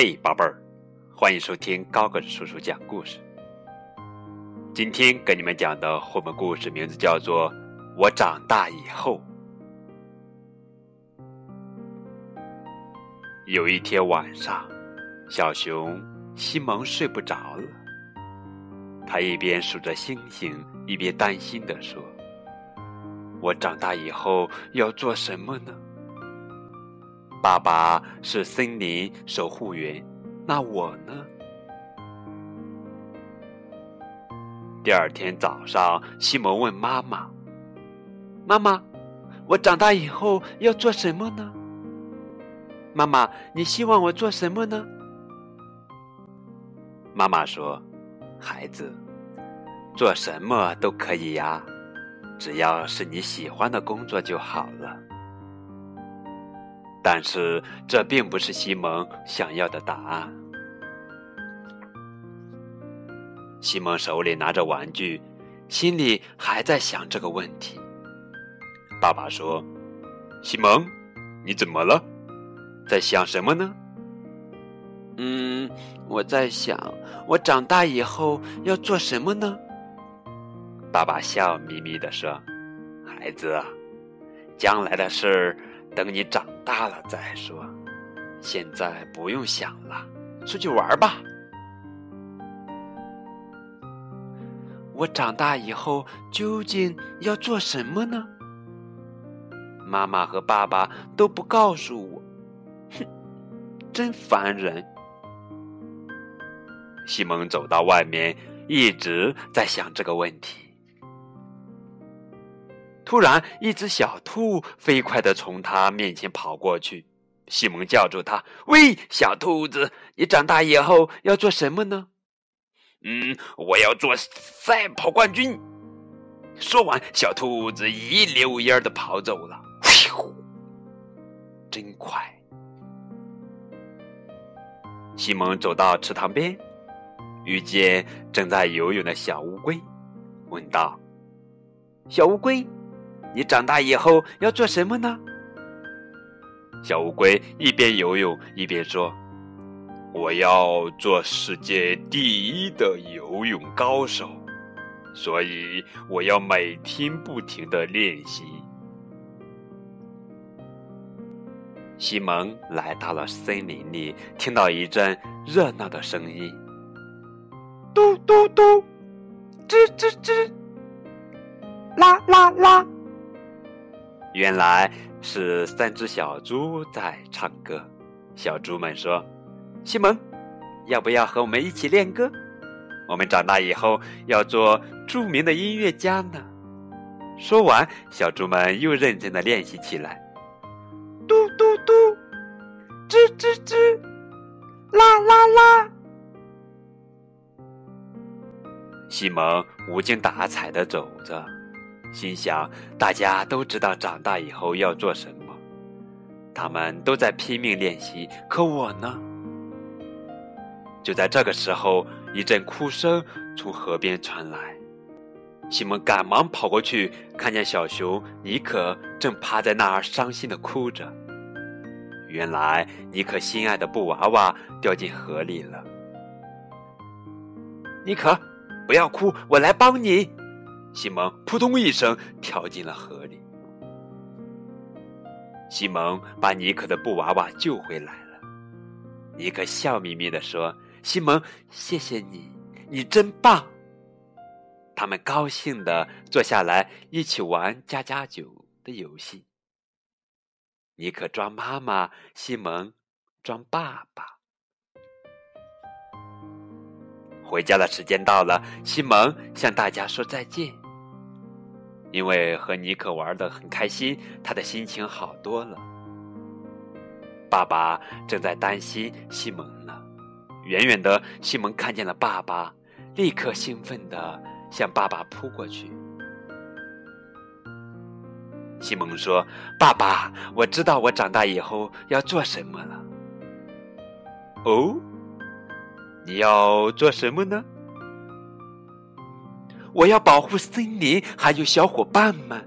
嘿，宝贝儿，欢迎收听高个子叔叔讲故事。今天给你们讲的绘本故事名字叫做《我长大以后》。有一天晚上，小熊西蒙睡不着了，他一边数着星星，一边担心的说：“我长大以后要做什么呢？”爸爸是森林守护员，那我呢？第二天早上，西蒙问妈妈：“妈妈，我长大以后要做什么呢？”妈妈，你希望我做什么呢？妈妈说：“孩子，做什么都可以呀，只要是你喜欢的工作就好了。”但是这并不是西蒙想要的答案。西蒙手里拿着玩具，心里还在想这个问题。爸爸说：“西蒙，你怎么了？在想什么呢？”“嗯，我在想，我长大以后要做什么呢？”爸爸笑眯眯的说：“孩子，将来的事。”等你长大了再说，现在不用想了，出去玩吧。我长大以后究竟要做什么呢？妈妈和爸爸都不告诉我，哼，真烦人。西蒙走到外面，一直在想这个问题。突然，一只小兔飞快的从他面前跑过去。西蒙叫住他：“喂，小兔子，你长大以后要做什么呢？”“嗯，我要做赛跑冠军。”说完，小兔子一溜烟的跑走了。真快！西蒙走到池塘边，遇见正在游泳的小乌龟，问道：“小乌龟。”你长大以后要做什么呢？小乌龟一边游泳一边说：“我要做世界第一的游泳高手，所以我要每天不停的练习。”西蒙来到了森林里，听到一阵热闹的声音：“嘟嘟嘟，吱吱吱，啦啦啦。”原来是三只小猪在唱歌。小猪们说：“西蒙，要不要和我们一起练歌？我们长大以后要做著名的音乐家呢。”说完，小猪们又认真的练习起来。嘟嘟嘟，吱吱吱，啦啦啦。西蒙无精打采的走着。心想，大家都知道长大以后要做什么，他们都在拼命练习，可我呢？就在这个时候，一阵哭声从河边传来，西蒙赶忙跑过去，看见小熊尼克正趴在那儿伤心的哭着。原来，尼克心爱的布娃娃掉进河里了。尼克，不要哭，我来帮你。西蒙扑通一声跳进了河里。西蒙把尼克的布娃娃救回来了。尼克笑眯眯地说：“西蒙，谢谢你，你真棒。”他们高兴地坐下来一起玩加加酒的游戏。尼克装妈妈，西蒙装爸爸。回家的时间到了，西蒙向大家说再见。因为和尼克玩的很开心，他的心情好多了。爸爸正在担心西蒙呢。远远的，西蒙看见了爸爸，立刻兴奋的向爸爸扑过去。西蒙说：“爸爸，我知道我长大以后要做什么了。”哦，你要做什么呢？我要保护森林还有小伙伴们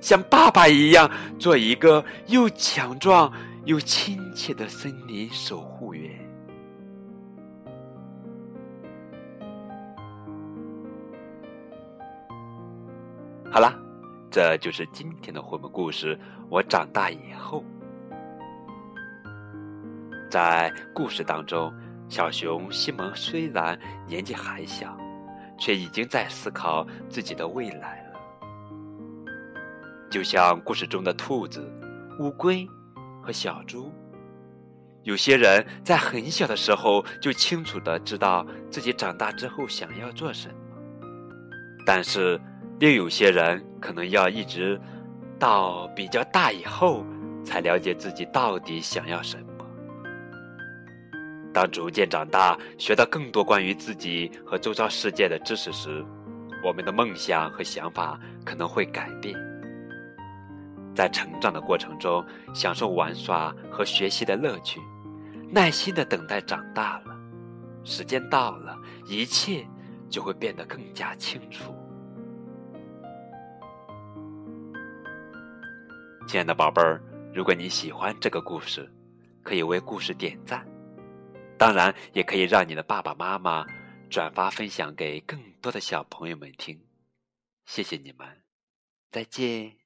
像爸爸一样做一个又强壮又亲切的森林守护员。好啦这就是今天的绘本故事。我长大以后在故事当中小熊西蒙虽然年纪还小却已经在思考自己的未来了。就像故事中的兔子、乌龟和小猪，有些人在很小的时候就清楚的知道自己长大之后想要做什么，但是。另有些人可能要一直到比较大以后，才了解自己到底想要什么。当逐渐长大，学到更多关于自己和周遭世界的知识时，我们的梦想和想法可能会改变。在成长的过程中，享受玩耍和学习的乐趣，耐心的等待长大了，时间到了，一切就会变得更加清楚。亲爱的宝贝儿，如果你喜欢这个故事，可以为故事点赞，当然也可以让你的爸爸妈妈转发分享给更多的小朋友们听。谢谢你们，再见。